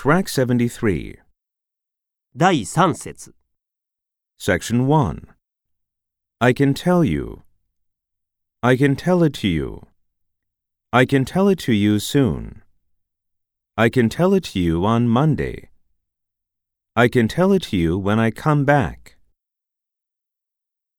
Track 73, 第3節 Section 1. I can tell you. I can tell it to you. I can tell it to you soon. I can tell it to you on Monday. I can tell it to you when I come back.